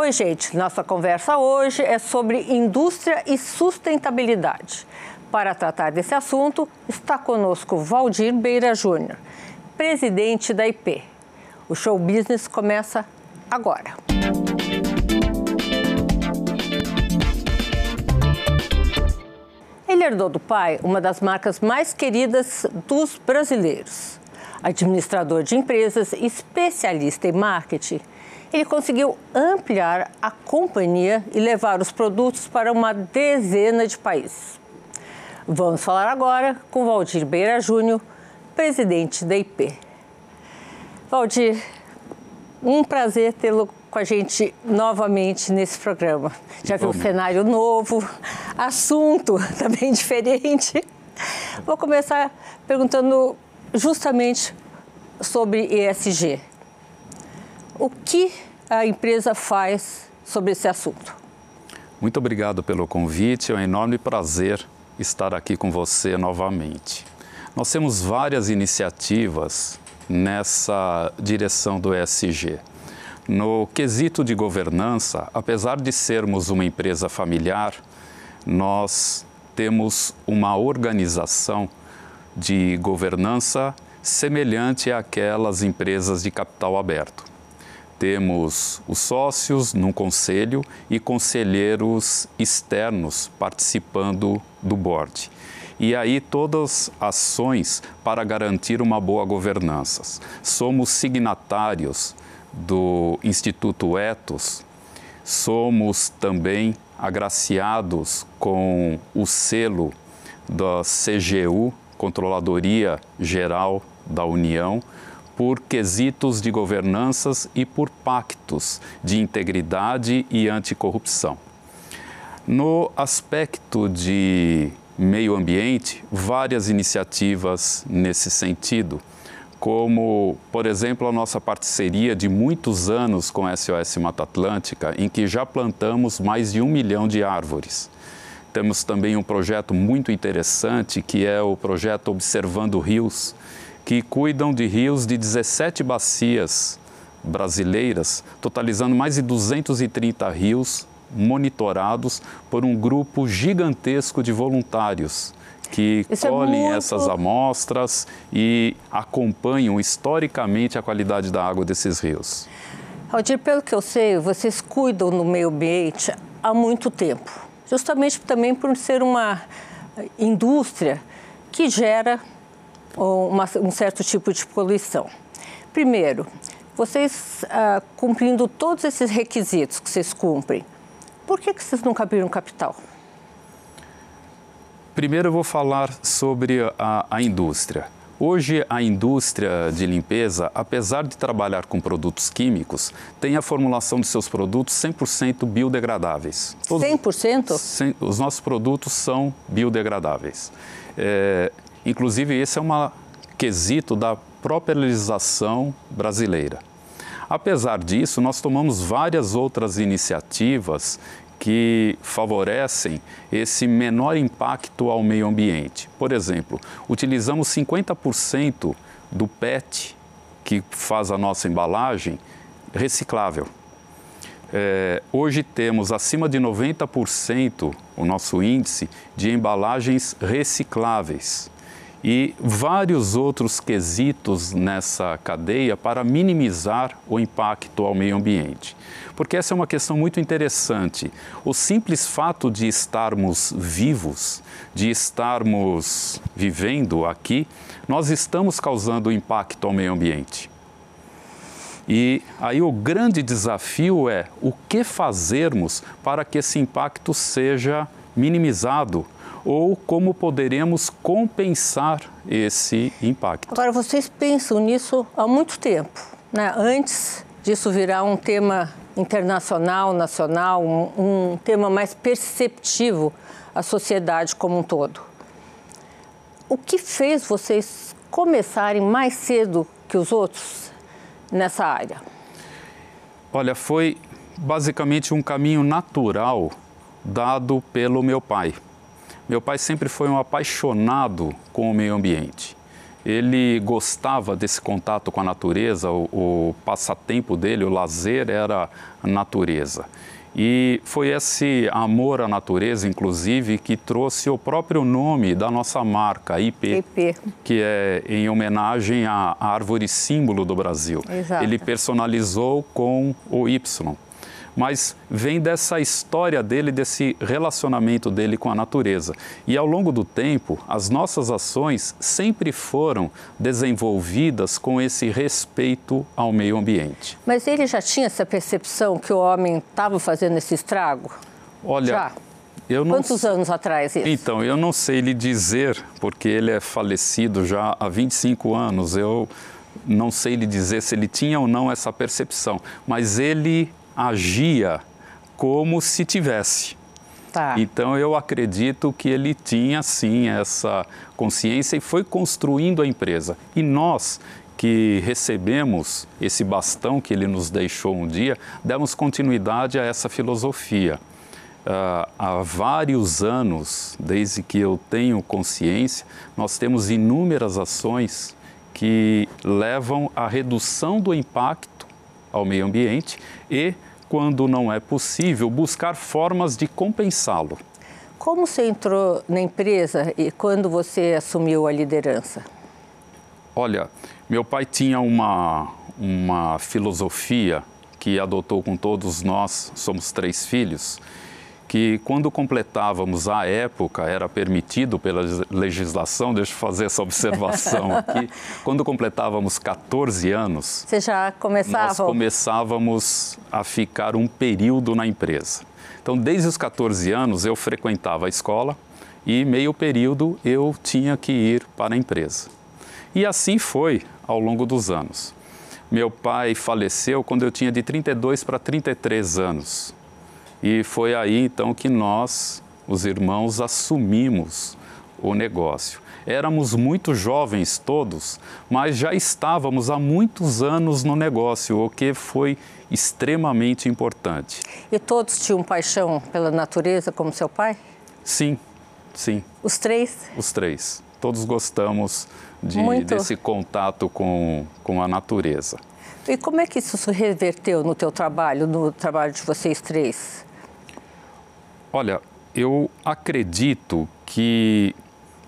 Oi, gente. Nossa conversa hoje é sobre indústria e sustentabilidade. Para tratar desse assunto, está conosco Valdir Beira Júnior, presidente da IP. O show business começa agora. Ele herdou do pai uma das marcas mais queridas dos brasileiros. Administrador de empresas, especialista em marketing, ele conseguiu ampliar a companhia e levar os produtos para uma dezena de países. Vamos falar agora com Valdir Beira Júnior, presidente da IP. Valdir, um prazer tê-lo com a gente novamente nesse programa. Já viu um cenário novo, assunto também diferente. Vou começar perguntando justamente sobre ESG. O que a empresa faz sobre esse assunto? Muito obrigado pelo convite, é um enorme prazer estar aqui com você novamente. Nós temos várias iniciativas nessa direção do ESG. No quesito de governança, apesar de sermos uma empresa familiar, nós temos uma organização de governança semelhante àquelas empresas de capital aberto temos os sócios num conselho e conselheiros externos participando do board. E aí todas ações para garantir uma boa governança. Somos signatários do Instituto Etos, somos também agraciados com o selo da CGU, Controladoria Geral da União, por quesitos de governanças e por pactos de integridade e anticorrupção. No aspecto de meio ambiente, várias iniciativas nesse sentido, como, por exemplo, a nossa parceria de muitos anos com a SOS Mata Atlântica, em que já plantamos mais de um milhão de árvores. Temos também um projeto muito interessante, que é o projeto Observando Rios, que cuidam de rios de 17 bacias brasileiras, totalizando mais de 230 rios monitorados por um grupo gigantesco de voluntários que Isso é colhem é muito... essas amostras e acompanham historicamente a qualidade da água desses rios. Aldir, pelo que eu sei, vocês cuidam do meio ambiente há muito tempo, justamente também por ser uma indústria que gera uma, um certo tipo de poluição. Primeiro, vocês ah, cumprindo todos esses requisitos que vocês cumprem, por que, que vocês nunca abriram capital? Primeiro eu vou falar sobre a, a indústria. Hoje, a indústria de limpeza, apesar de trabalhar com produtos químicos, tem a formulação de seus produtos 100% biodegradáveis. Todos, 100%? Os nossos produtos são biodegradáveis. É, Inclusive, esse é um quesito da própria legislação brasileira. Apesar disso, nós tomamos várias outras iniciativas que favorecem esse menor impacto ao meio ambiente. Por exemplo, utilizamos 50% do PET que faz a nossa embalagem reciclável. É, hoje temos acima de 90% o nosso índice de embalagens recicláveis e vários outros quesitos nessa cadeia para minimizar o impacto ao meio ambiente. Porque essa é uma questão muito interessante. O simples fato de estarmos vivos, de estarmos vivendo aqui, nós estamos causando impacto ao meio ambiente. E aí o grande desafio é o que fazermos para que esse impacto seja minimizado ou como poderemos compensar esse impacto. Agora, vocês pensam nisso há muito tempo, né? antes disso virar um tema internacional, nacional, um, um tema mais perceptivo à sociedade como um todo. O que fez vocês começarem mais cedo que os outros nessa área? Olha, foi basicamente um caminho natural dado pelo meu pai. Meu pai sempre foi um apaixonado com o meio ambiente. ele gostava desse contato com a natureza, o, o passatempo dele, o lazer era a natureza. E foi esse amor à natureza, inclusive, que trouxe o próprio nome da nossa marca, IP, IP. que é em homenagem à árvore símbolo do Brasil. Exato. Ele personalizou com o Y mas vem dessa história dele, desse relacionamento dele com a natureza. E ao longo do tempo, as nossas ações sempre foram desenvolvidas com esse respeito ao meio ambiente. Mas ele já tinha essa percepção que o homem estava fazendo esse estrago? Olha, já? Eu não... Quantos anos atrás isso? Então, eu não sei lhe dizer, porque ele é falecido já há 25 anos. Eu não sei lhe dizer se ele tinha ou não essa percepção, mas ele agia como se tivesse. Tá. Então eu acredito que ele tinha sim essa consciência e foi construindo a empresa. E nós que recebemos esse bastão que ele nos deixou um dia, demos continuidade a essa filosofia. Uh, há vários anos, desde que eu tenho consciência, nós temos inúmeras ações que levam à redução do impacto ao meio ambiente e quando não é possível, buscar formas de compensá-lo. Como você entrou na empresa e quando você assumiu a liderança? Olha, meu pai tinha uma, uma filosofia que adotou com todos nós, somos três filhos, que quando completávamos a época, era permitido pela legislação, deixa eu fazer essa observação aqui, quando completávamos 14 anos, Você já começava? nós começávamos a ficar um período na empresa. Então, desde os 14 anos, eu frequentava a escola e meio período eu tinha que ir para a empresa. E assim foi ao longo dos anos. Meu pai faleceu quando eu tinha de 32 para 33 anos. E foi aí então que nós, os irmãos, assumimos o negócio. Éramos muito jovens todos, mas já estávamos há muitos anos no negócio, o que foi extremamente importante. E todos tinham paixão pela natureza, como seu pai? Sim, sim. Os três? Os três. Todos gostamos de, desse contato com, com a natureza. E como é que isso se reverteu no teu trabalho, no trabalho de vocês três? Olha, eu acredito que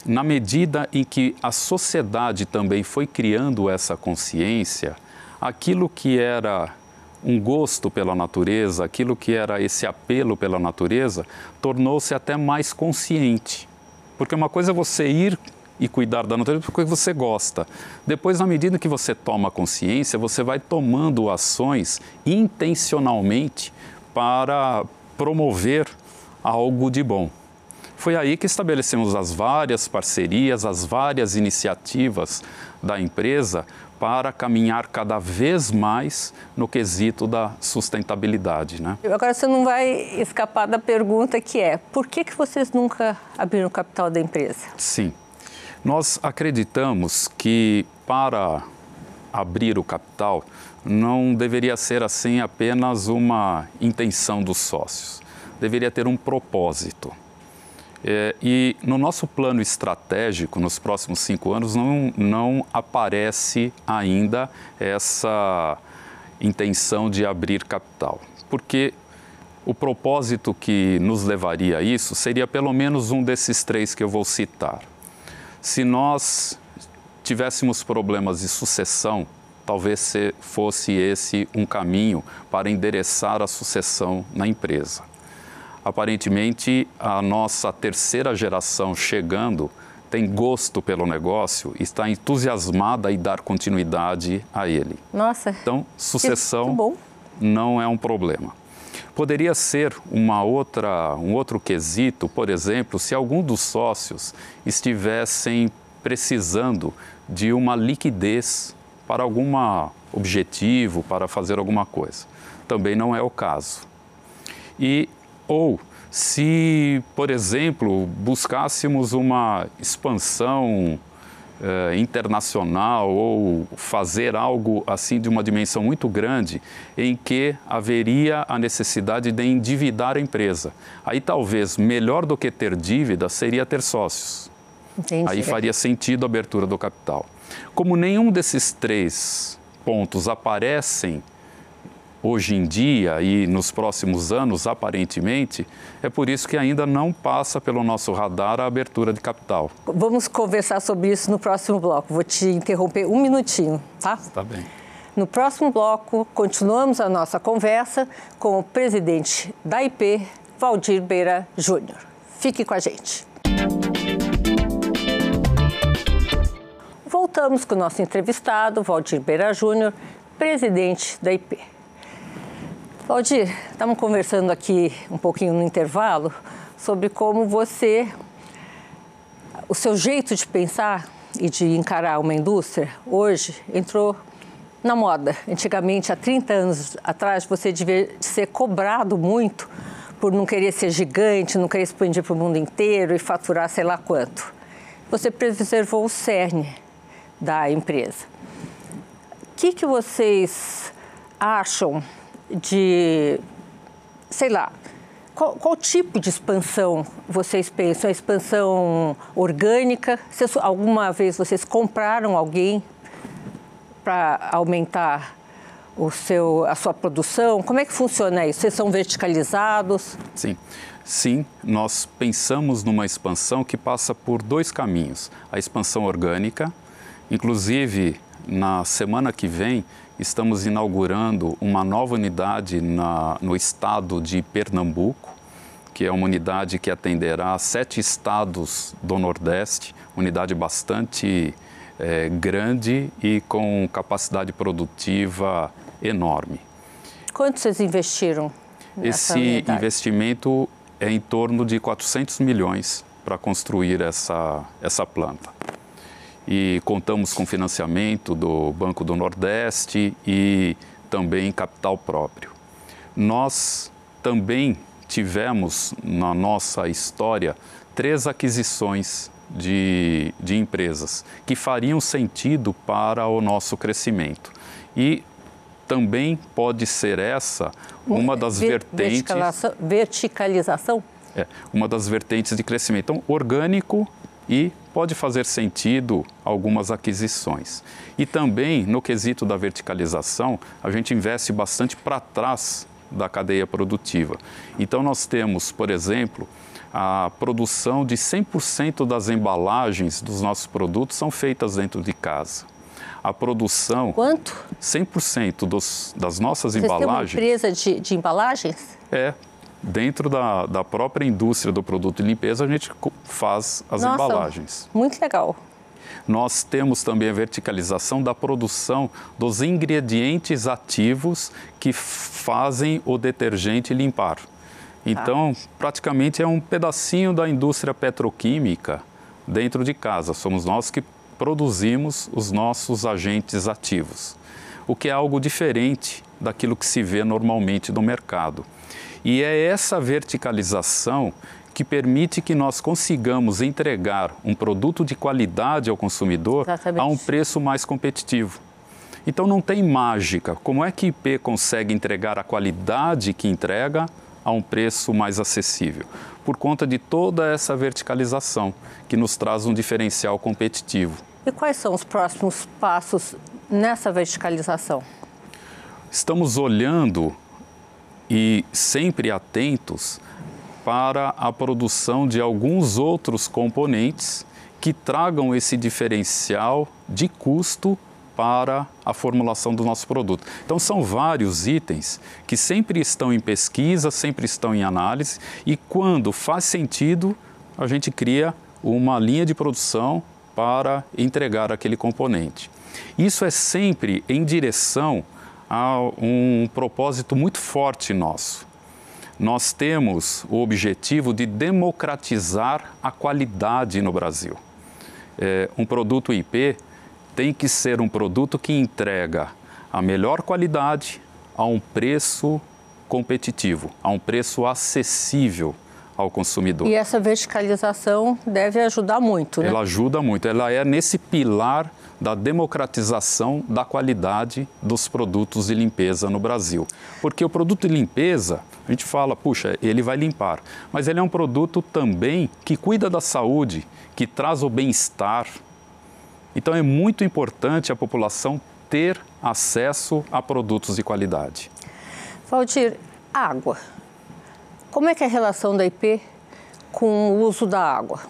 na medida em que a sociedade também foi criando essa consciência, aquilo que era um gosto pela natureza, aquilo que era esse apelo pela natureza, tornou-se até mais consciente. Porque uma coisa é você ir e cuidar da natureza porque você gosta. Depois, na medida que você toma consciência, você vai tomando ações intencionalmente para promover algo de bom. Foi aí que estabelecemos as várias parcerias, as várias iniciativas da empresa para caminhar cada vez mais no quesito da sustentabilidade. Né? Agora você não vai escapar da pergunta que é, por que, que vocês nunca abriram o capital da empresa? Sim, nós acreditamos que para abrir o capital não deveria ser assim apenas uma intenção dos sócios deveria ter um propósito. É, e no nosso plano estratégico, nos próximos cinco anos, não, não aparece ainda essa intenção de abrir capital. Porque o propósito que nos levaria a isso seria pelo menos um desses três que eu vou citar. Se nós tivéssemos problemas de sucessão, talvez fosse esse um caminho para endereçar a sucessão na empresa aparentemente a nossa terceira geração chegando tem gosto pelo negócio está entusiasmada em dar continuidade a ele. Nossa. Então, sucessão não é um problema. Poderia ser uma outra, um outro quesito, por exemplo, se algum dos sócios estivessem precisando de uma liquidez para algum objetivo, para fazer alguma coisa. Também não é o caso. E ou se, por exemplo, buscássemos uma expansão eh, internacional ou fazer algo assim de uma dimensão muito grande, em que haveria a necessidade de endividar a empresa. Aí talvez melhor do que ter dívida seria ter sócios. Entendi. Aí faria sentido a abertura do capital. Como nenhum desses três pontos aparecem hoje em dia e nos próximos anos, aparentemente, é por isso que ainda não passa pelo nosso radar a abertura de capital. Vamos conversar sobre isso no próximo bloco. Vou te interromper um minutinho, tá? Está bem. No próximo bloco, continuamos a nossa conversa com o presidente da IP, Valdir Beira Júnior. Fique com a gente. Voltamos com o nosso entrevistado, Valdir Beira Júnior, presidente da IP. Valdir, estamos conversando aqui um pouquinho no intervalo sobre como você, o seu jeito de pensar e de encarar uma indústria hoje entrou na moda. Antigamente, há 30 anos atrás, você devia ser cobrado muito por não querer ser gigante, não querer expandir para o mundo inteiro e faturar sei lá quanto. Você preservou o cerne da empresa. O que, que vocês acham de, sei lá, qual, qual, tipo de expansão vocês pensam? A expansão orgânica? Vocês, alguma vez vocês compraram alguém para aumentar o seu, a sua produção? Como é que funciona isso? Vocês são verticalizados? Sim. Sim, nós pensamos numa expansão que passa por dois caminhos. A expansão orgânica, inclusive na semana que vem estamos inaugurando uma nova unidade na, no estado de Pernambuco, que é uma unidade que atenderá sete estados do Nordeste, unidade bastante é, grande e com capacidade produtiva enorme. Quanto vocês investiram? Esse unidade? investimento é em torno de 400 milhões para construir essa, essa planta e contamos com financiamento do Banco do Nordeste e também capital próprio. Nós também tivemos na nossa história três aquisições de, de empresas que fariam sentido para o nosso crescimento. E também pode ser essa uma das Ver, vertentes. Verticalização? É, uma das vertentes de crescimento. Então, orgânico e pode fazer sentido algumas aquisições. E também, no quesito da verticalização, a gente investe bastante para trás da cadeia produtiva. Então, nós temos, por exemplo, a produção de 100% das embalagens dos nossos produtos são feitas dentro de casa. A produção. Quanto? 100% dos, das nossas Vocês embalagens. Tem uma empresa de, de embalagens? É, dentro da, da própria indústria do produto de limpeza, a gente faz as Nossa, embalagens. Muito legal. Nós temos também a verticalização da produção dos ingredientes ativos que fazem o detergente limpar. Então, ah. praticamente é um pedacinho da indústria petroquímica dentro de casa. Somos nós que produzimos os nossos agentes ativos, o que é algo diferente daquilo que se vê normalmente no mercado. E é essa verticalização que permite que nós consigamos entregar um produto de qualidade ao consumidor Exatamente. a um preço mais competitivo. Então não tem mágica. Como é que IP consegue entregar a qualidade que entrega a um preço mais acessível? Por conta de toda essa verticalização que nos traz um diferencial competitivo. E quais são os próximos passos nessa verticalização? Estamos olhando e sempre atentos para a produção de alguns outros componentes que tragam esse diferencial de custo para a formulação do nosso produto. Então, são vários itens que sempre estão em pesquisa, sempre estão em análise e, quando faz sentido, a gente cria uma linha de produção para entregar aquele componente. Isso é sempre em direção há um propósito muito forte nosso. Nós temos o objetivo de democratizar a qualidade no Brasil. É, um produto IP tem que ser um produto que entrega a melhor qualidade a um preço competitivo, a um preço acessível ao consumidor. E essa verticalização deve ajudar muito, né? Ela ajuda muito. Ela é nesse pilar da democratização da qualidade dos produtos de limpeza no Brasil. Porque o produto de limpeza, a gente fala, puxa, ele vai limpar, mas ele é um produto também que cuida da saúde, que traz o bem-estar Então é muito importante a população ter acesso a produtos de qualidade. Valdir, água. Como é que é a relação da IP com o uso da água?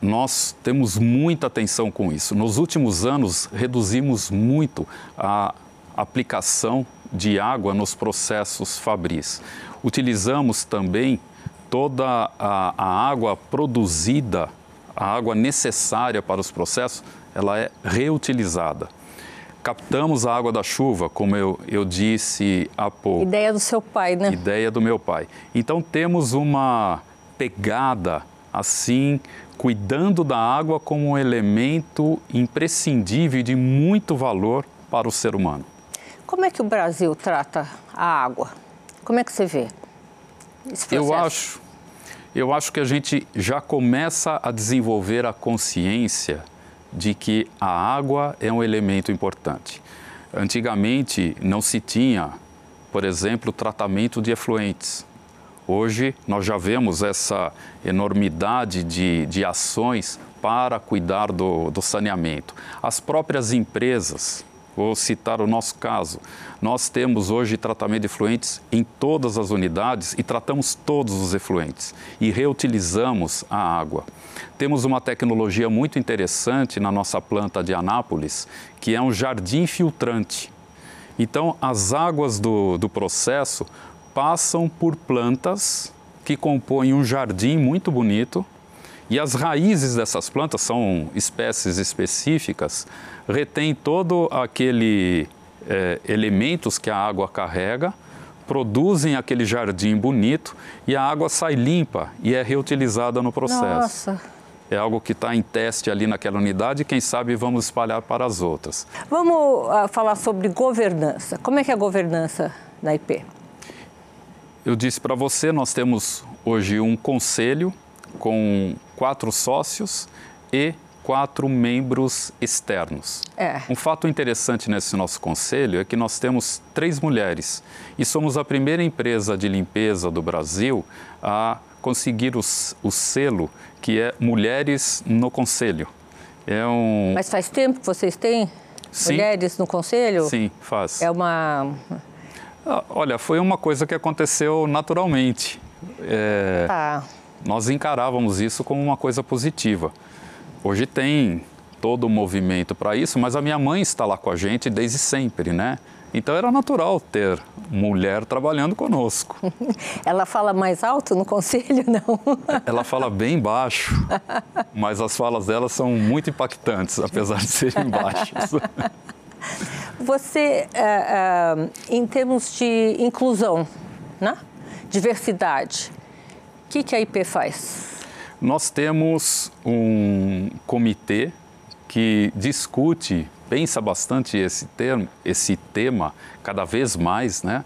Nós temos muita atenção com isso. Nos últimos anos, reduzimos muito a aplicação de água nos processos fabris. Utilizamos também toda a, a água produzida, a água necessária para os processos, ela é reutilizada captamos a água da chuva, como eu, eu disse há pouco. Ideia do seu pai, né? Ideia do meu pai. Então temos uma pegada assim, cuidando da água como um elemento imprescindível e de muito valor para o ser humano. Como é que o Brasil trata a água? Como é que você vê? eu acho, eu acho que a gente já começa a desenvolver a consciência de que a água é um elemento importante. Antigamente não se tinha, por exemplo, tratamento de efluentes. Hoje nós já vemos essa enormidade de, de ações para cuidar do, do saneamento. As próprias empresas Vou citar o nosso caso. Nós temos hoje tratamento de efluentes em todas as unidades e tratamos todos os efluentes e reutilizamos a água. Temos uma tecnologia muito interessante na nossa planta de Anápolis, que é um jardim filtrante. Então, as águas do, do processo passam por plantas que compõem um jardim muito bonito e as raízes dessas plantas são espécies específicas, retém todo aquele é, elementos que a água carrega, produzem aquele jardim bonito e a água sai limpa e é reutilizada no processo. Nossa. É algo que está em teste ali naquela unidade e quem sabe vamos espalhar para as outras. Vamos uh, falar sobre governança. Como é que é a governança na IP? Eu disse para você, nós temos hoje um conselho com quatro sócios e quatro membros externos. É. Um fato interessante nesse nosso conselho é que nós temos três mulheres e somos a primeira empresa de limpeza do Brasil a conseguir o, o selo que é Mulheres no Conselho. É um... Mas faz tempo que vocês têm Sim. mulheres no conselho? Sim, faz. É uma. Ah, olha, foi uma coisa que aconteceu naturalmente. É... Tá nós encarávamos isso como uma coisa positiva. Hoje tem todo o movimento para isso, mas a minha mãe está lá com a gente desde sempre, né? Então era natural ter mulher trabalhando conosco. Ela fala mais alto no conselho, não? Ela fala bem baixo, mas as falas dela são muito impactantes, apesar de serem baixas. Você, uh, uh, em termos de inclusão, né? diversidade, o que, que a IP faz? Nós temos um comitê que discute, pensa bastante esse, termo, esse tema cada vez mais, né?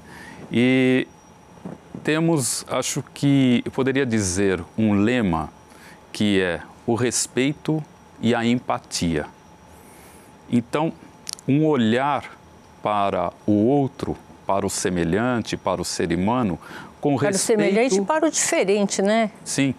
E temos, acho que eu poderia dizer, um lema que é o respeito e a empatia. Então, um olhar para o outro, para o semelhante, para o ser humano, com para respeito... Para o semelhante e para o diferente, né? Sim,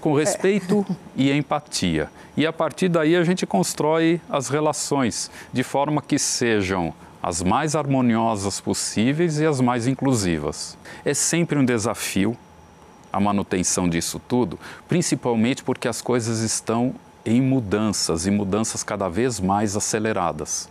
com respeito é. e empatia. E a partir daí a gente constrói as relações de forma que sejam as mais harmoniosas possíveis e as mais inclusivas. É sempre um desafio a manutenção disso tudo, principalmente porque as coisas estão em mudanças e mudanças cada vez mais aceleradas.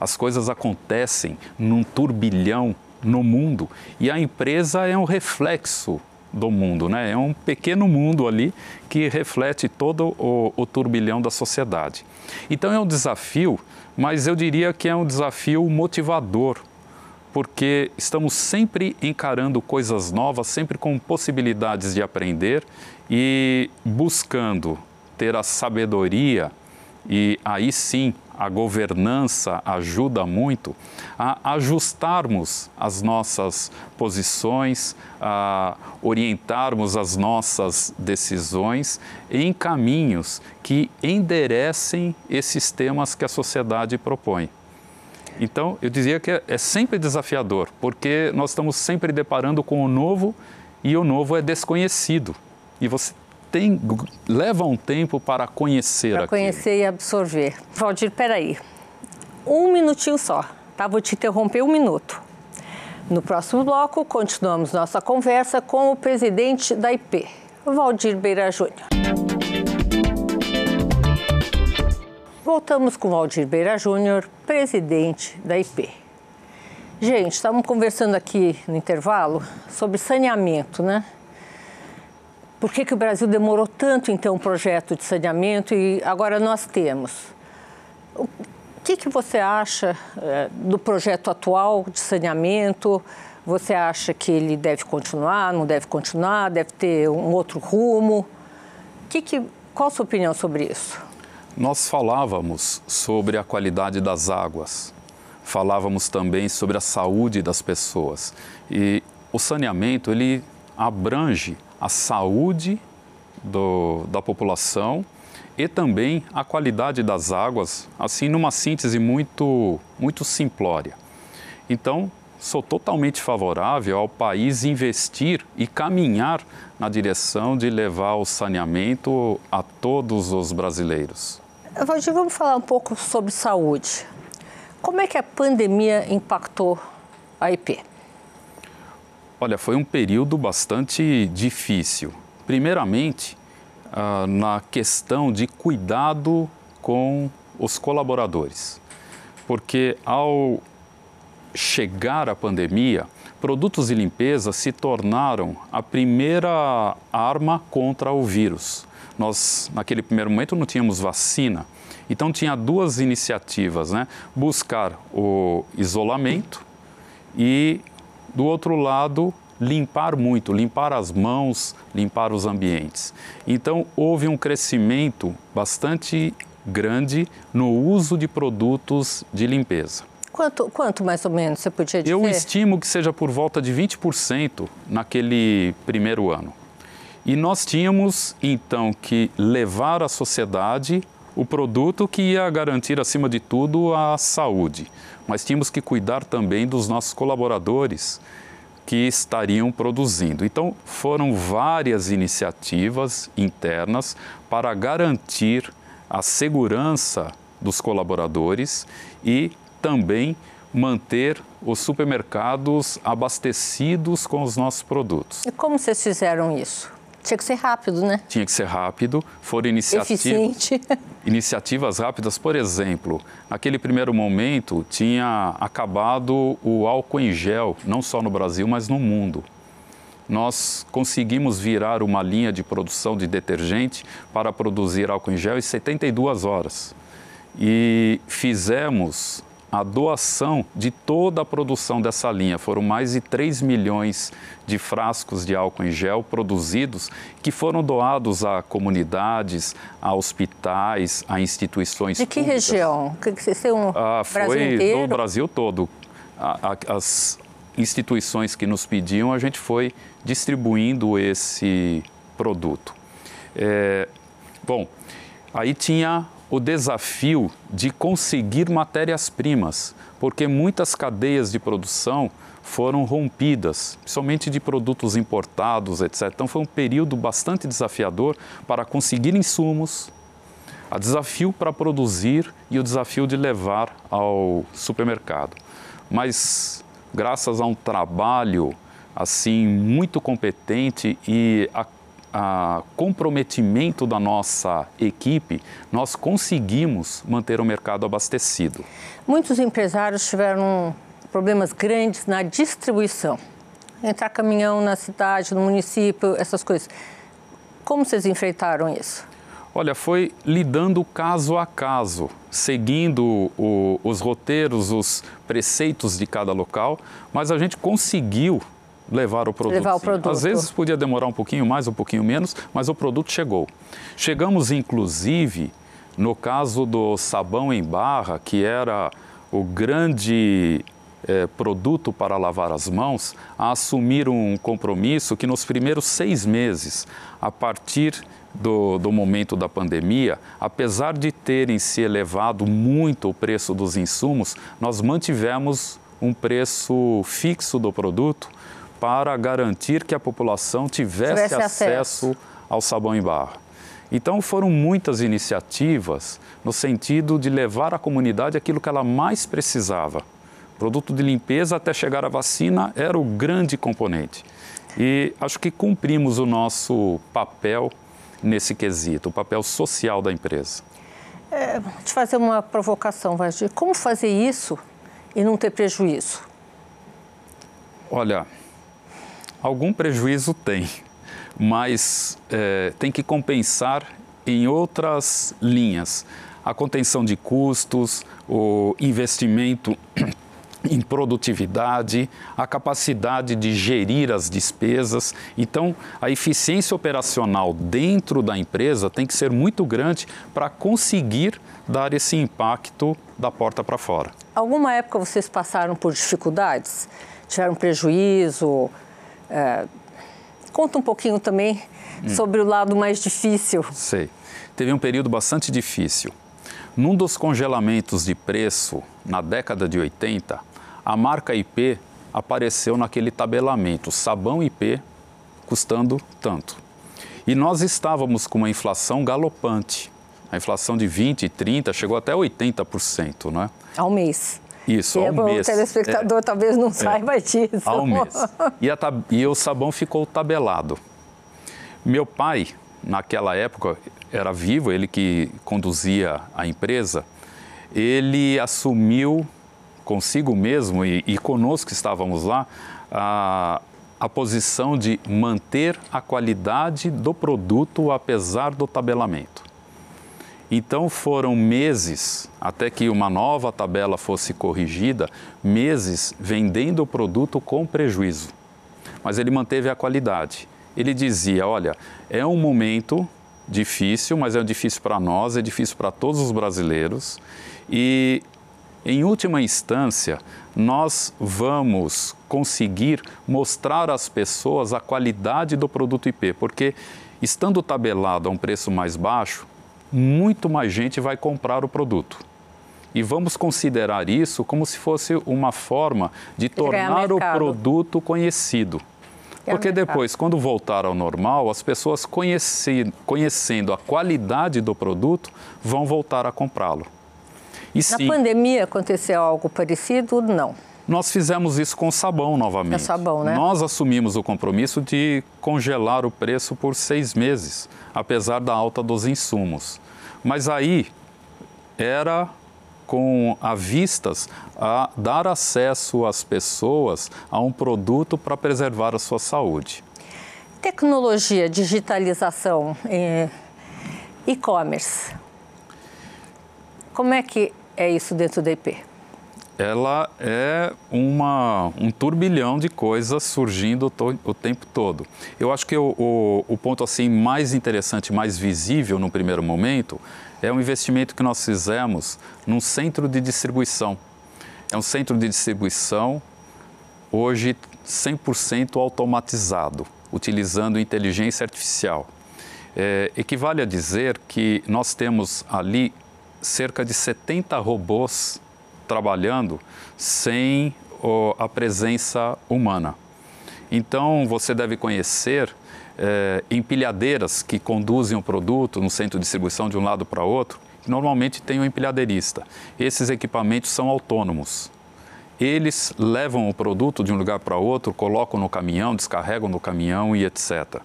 As coisas acontecem num turbilhão no mundo e a empresa é um reflexo do mundo, né? É um pequeno mundo ali que reflete todo o, o, turbilhão da sociedade. Então é um desafio, mas eu diria que é um desafio motivador, porque estamos sempre encarando coisas novas, sempre com possibilidades de aprender e buscando ter a sabedoria e aí sim a governança ajuda muito a ajustarmos as nossas posições, a orientarmos as nossas decisões em caminhos que enderecem esses temas que a sociedade propõe. Então, eu dizia que é sempre desafiador, porque nós estamos sempre deparando com o novo e o novo é desconhecido. E você tem, leva um tempo para conhecer Para conhecer e absorver. Valdir, peraí. Um minutinho só, tá? Vou te interromper um minuto. No próximo bloco, continuamos nossa conversa com o presidente da IP, Valdir Beira Júnior. Voltamos com Valdir Beira Júnior, presidente da IP. Gente, estávamos conversando aqui no intervalo sobre saneamento, né? Por que, que o Brasil demorou tanto em ter um projeto de saneamento e agora nós temos? O que, que você acha é, do projeto atual de saneamento? Você acha que ele deve continuar, não deve continuar, deve ter um outro rumo? Que que, qual a sua opinião sobre isso? Nós falávamos sobre a qualidade das águas, falávamos também sobre a saúde das pessoas. E o saneamento, ele abrange a saúde do, da população e também a qualidade das águas, assim numa síntese muito, muito simplória. Então, sou totalmente favorável ao país investir e caminhar na direção de levar o saneamento a todos os brasileiros. Valdir, vamos falar um pouco sobre saúde. Como é que a pandemia impactou a IP? Olha, foi um período bastante difícil. Primeiramente, ah, na questão de cuidado com os colaboradores, porque ao chegar a pandemia, produtos de limpeza se tornaram a primeira arma contra o vírus nós, naquele primeiro momento, não tínhamos vacina. Então, tinha duas iniciativas, né? Buscar o isolamento e, do outro lado, limpar muito, limpar as mãos, limpar os ambientes. Então, houve um crescimento bastante grande no uso de produtos de limpeza. Quanto, quanto mais ou menos você podia dizer? Eu estimo que seja por volta de 20% naquele primeiro ano. E nós tínhamos então que levar à sociedade o produto que ia garantir, acima de tudo, a saúde. Mas tínhamos que cuidar também dos nossos colaboradores que estariam produzindo. Então, foram várias iniciativas internas para garantir a segurança dos colaboradores e também manter os supermercados abastecidos com os nossos produtos. E como vocês fizeram isso? Tinha que ser rápido, né? Tinha que ser rápido. Foram iniciativas. iniciativas rápidas, por exemplo, naquele primeiro momento tinha acabado o álcool em gel, não só no Brasil, mas no mundo. Nós conseguimos virar uma linha de produção de detergente para produzir álcool em gel em 72 horas. E fizemos a doação de toda a produção dessa linha. Foram mais de 3 milhões de frascos de álcool em gel produzidos que foram doados a comunidades, a hospitais, a instituições De que públicas. região? Que têm um ah, Brasil foi inteiro? do Brasil todo. A, a, as instituições que nos pediam, a gente foi distribuindo esse produto. É, bom, aí tinha o desafio de conseguir matérias-primas, porque muitas cadeias de produção foram rompidas, principalmente de produtos importados, etc. Então foi um período bastante desafiador para conseguir insumos, a desafio para produzir e o desafio de levar ao supermercado. Mas graças a um trabalho assim muito competente e a a comprometimento da nossa equipe, nós conseguimos manter o mercado abastecido. Muitos empresários tiveram problemas grandes na distribuição. Entrar caminhão na cidade, no município, essas coisas. Como vocês enfrentaram isso? Olha, foi lidando caso a caso, seguindo o, os roteiros, os preceitos de cada local, mas a gente conseguiu levar o produto. Levar o produto. Às vezes podia demorar um pouquinho mais, um pouquinho menos, mas o produto chegou. Chegamos, inclusive, no caso do sabão em barra, que era o grande é, produto para lavar as mãos, a assumir um compromisso que nos primeiros seis meses, a partir do, do, momento da pandemia, apesar de terem se elevado muito o preço dos insumos, nós mantivemos um preço fixo do produto para garantir que a população tivesse, tivesse acesso, acesso ao sabão em barra. Então foram muitas iniciativas no sentido de levar à comunidade aquilo que ela mais precisava. Produto de limpeza até chegar à vacina era o grande componente. E acho que cumprimos o nosso papel nesse quesito, o papel social da empresa. É, vou te fazer uma provocação, Vadir. Como fazer isso e não ter prejuízo? Olha, algum prejuízo tem, mas é, tem que compensar em outras linhas. A contenção de custos, o investimento em produtividade, a capacidade de gerir as despesas. Então, a eficiência operacional dentro da empresa tem que ser muito grande para conseguir dar esse impacto da porta para fora. Alguma época vocês passaram por dificuldades? Tiveram prejuízo? É... Conta um pouquinho também hum. sobre o lado mais difícil. Sei. Teve um período bastante difícil. Num dos congelamentos de preço, na década de 80, a marca IP apareceu naquele tabelamento, sabão IP custando tanto. E nós estávamos com uma inflação galopante. A inflação de 20, 30, chegou até 80%, não é? Ao mês. Isso, ao é, mês. O telespectador é, talvez não é, saiba disso. Ao mês. E, a, e o sabão ficou tabelado. Meu pai, naquela época, era vivo, ele que conduzia a empresa, ele assumiu consigo mesmo e, e conosco que estávamos lá, a, a posição de manter a qualidade do produto apesar do tabelamento. Então foram meses até que uma nova tabela fosse corrigida, meses vendendo o produto com prejuízo. Mas ele manteve a qualidade. Ele dizia: olha, é um momento difícil, mas é difícil para nós, é difícil para todos os brasileiros e em última instância, nós vamos conseguir mostrar às pessoas a qualidade do produto IP, porque estando tabelado a um preço mais baixo, muito mais gente vai comprar o produto. E vamos considerar isso como se fosse uma forma de tornar o produto conhecido. Porque depois, quando voltar ao normal, as pessoas conhecendo a qualidade do produto vão voltar a comprá-lo. E sim, Na pandemia aconteceu algo parecido? Não. Nós fizemos isso com sabão novamente. É sabão, né? Nós assumimos o compromisso de congelar o preço por seis meses, apesar da alta dos insumos. Mas aí era com a vistas a dar acesso às pessoas a um produto para preservar a sua saúde. Tecnologia, digitalização, eh, e-commerce. Como é que é isso dentro da IP? Ela é uma, um turbilhão de coisas surgindo to, o tempo todo. Eu acho que o, o, o ponto assim mais interessante, mais visível no primeiro momento, é o investimento que nós fizemos num centro de distribuição. É um centro de distribuição hoje 100% automatizado, utilizando inteligência artificial. É, equivale a dizer que nós temos ali cerca de 70 robôs trabalhando sem oh, a presença humana. Então, você deve conhecer eh, empilhadeiras que conduzem o produto no centro de distribuição de um lado para outro, que normalmente tem um empilhadeirista. Esses equipamentos são autônomos. Eles levam o produto de um lugar para outro, colocam no caminhão, descarregam no caminhão e etc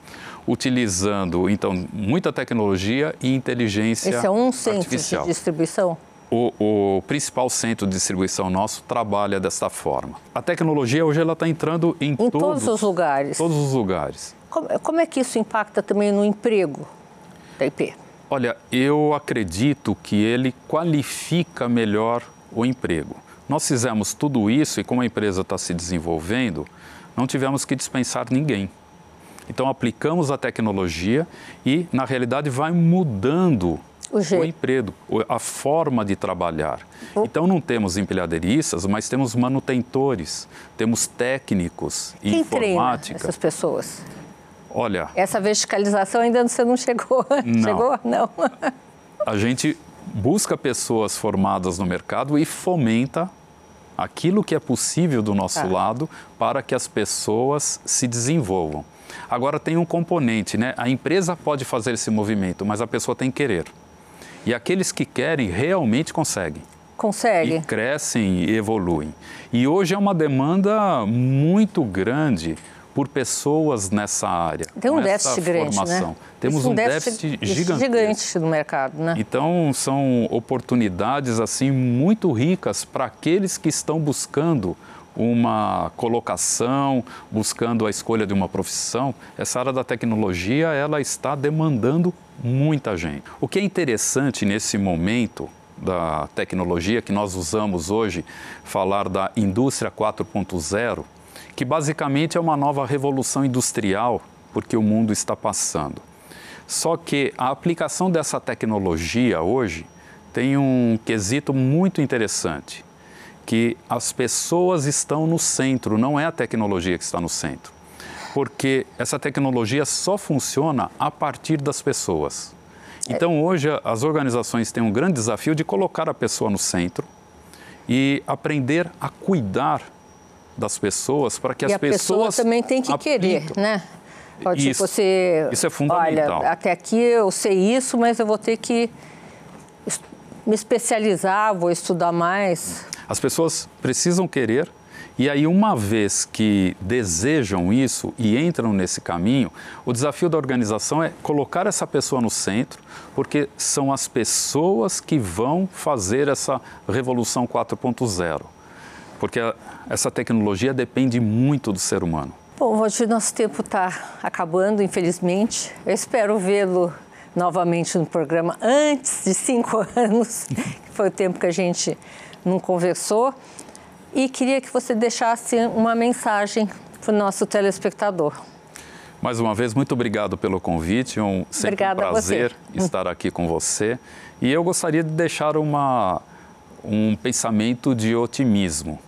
utilizando então muita tecnologia e inteligência artificial. Esse é um centro artificial. de distribuição? O, o, principal centro de distribuição nosso trabalha desta forma. A tecnologia hoje ela está entrando em, em todos, todos, os lugares. Todos os lugares. Como, como, é que isso impacta também no emprego da IP? Olha, eu acredito que ele qualifica melhor o emprego. Nós fizemos tudo isso e como a empresa está se desenvolvendo, não tivemos que dispensar ninguém. Então aplicamos a tecnologia e, na realidade, vai mudando o, o emprego, a forma de trabalhar. Então não temos empilhadeiristas, mas temos manutentores, temos técnicos, Quem informática. Treina essas pessoas? Olha. Essa verticalização ainda você não chegou. Não. Chegou? Não. a gente busca pessoas formadas no mercado e fomenta aquilo que é possível do nosso ah. lado para que as pessoas se desenvolvam. Agora tem um componente, né? A empresa pode fazer esse movimento, mas a pessoa tem que querer. E aqueles que querem realmente conseguem. Consegue. E crescem e evoluem. E hoje é uma demanda muito grande por pessoas nessa área. Tem um déficit grande, né? Temos um, um déficit, déficit gigante. gigante no mercado, né? Então, são oportunidades assim muito ricas para aqueles que estão buscando uma colocação, buscando a escolha de uma profissão, essa área da tecnologia ela está demandando muita gente. O que é interessante nesse momento da tecnologia que nós usamos hoje, falar da indústria 4.0, que basicamente é uma nova revolução industrial porque o mundo está passando. Só que a aplicação dessa tecnologia hoje tem um quesito muito interessante que as pessoas estão no centro, não é a tecnologia que está no centro. Porque essa tecnologia só funciona a partir das pessoas. Então, hoje, as organizações têm um grande desafio de colocar a pessoa no centro e aprender a cuidar das pessoas para que e as pessoas. pessoa também tem que querer, né? Pode isso, você. Isso é fundamental. Olha, até aqui eu sei isso, mas eu vou ter que me especializar, vou estudar mais. As pessoas precisam querer e aí, uma vez que desejam isso e entram nesse caminho, o desafio da organização é colocar essa pessoa no centro, porque são as pessoas que vão fazer essa revolução 4.0. Porque essa tecnologia depende muito do ser humano. Bom, hoje nosso tempo está acabando, infelizmente. Eu espero vê-lo novamente no programa antes de cinco anos, que foi o tempo que a gente não conversou. E queria que você deixasse uma mensagem para o nosso telespectador. Mais uma vez, muito obrigado pelo convite. Um sempre Obrigada um prazer estar aqui com você. E eu gostaria de deixar uma, um pensamento de otimismo.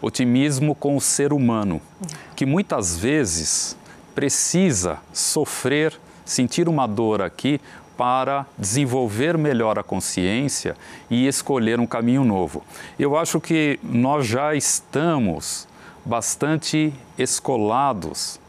Otimismo com o ser humano, que muitas vezes precisa sofrer, sentir uma dor aqui para desenvolver melhor a consciência e escolher um caminho novo. Eu acho que nós já estamos bastante escolados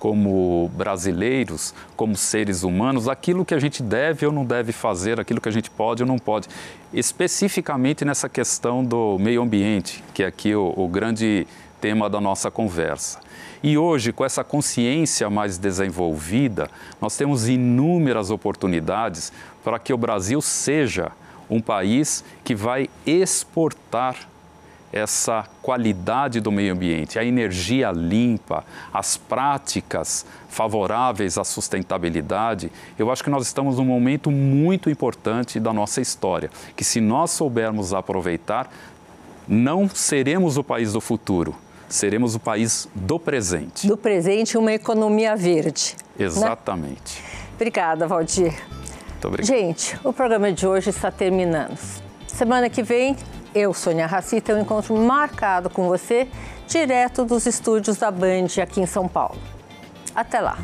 como brasileiros, como seres humanos, aquilo que a gente deve ou não deve fazer, aquilo que a gente pode ou não pode. Especificamente nessa questão do meio ambiente, que é aqui o, o grande tema da nossa conversa. E hoje, com essa consciência mais desenvolvida, nós temos inúmeras oportunidades para que o Brasil seja um país que vai exportar essa qualidade do meio ambiente, a energia limpa, as práticas favoráveis à sustentabilidade, eu acho que nós estamos num momento muito importante da nossa história, que se nós soubermos aproveitar, não seremos o país do futuro, seremos o país do presente. Do presente, uma economia verde. Né? Exatamente. Né? Obrigada, Valdir. Muito obrigado. Gente, o programa de hoje está terminando. Semana que vem, eu, Sônia Raci, tenho um encontro marcado com você, direto dos estúdios da Band aqui em São Paulo. Até lá.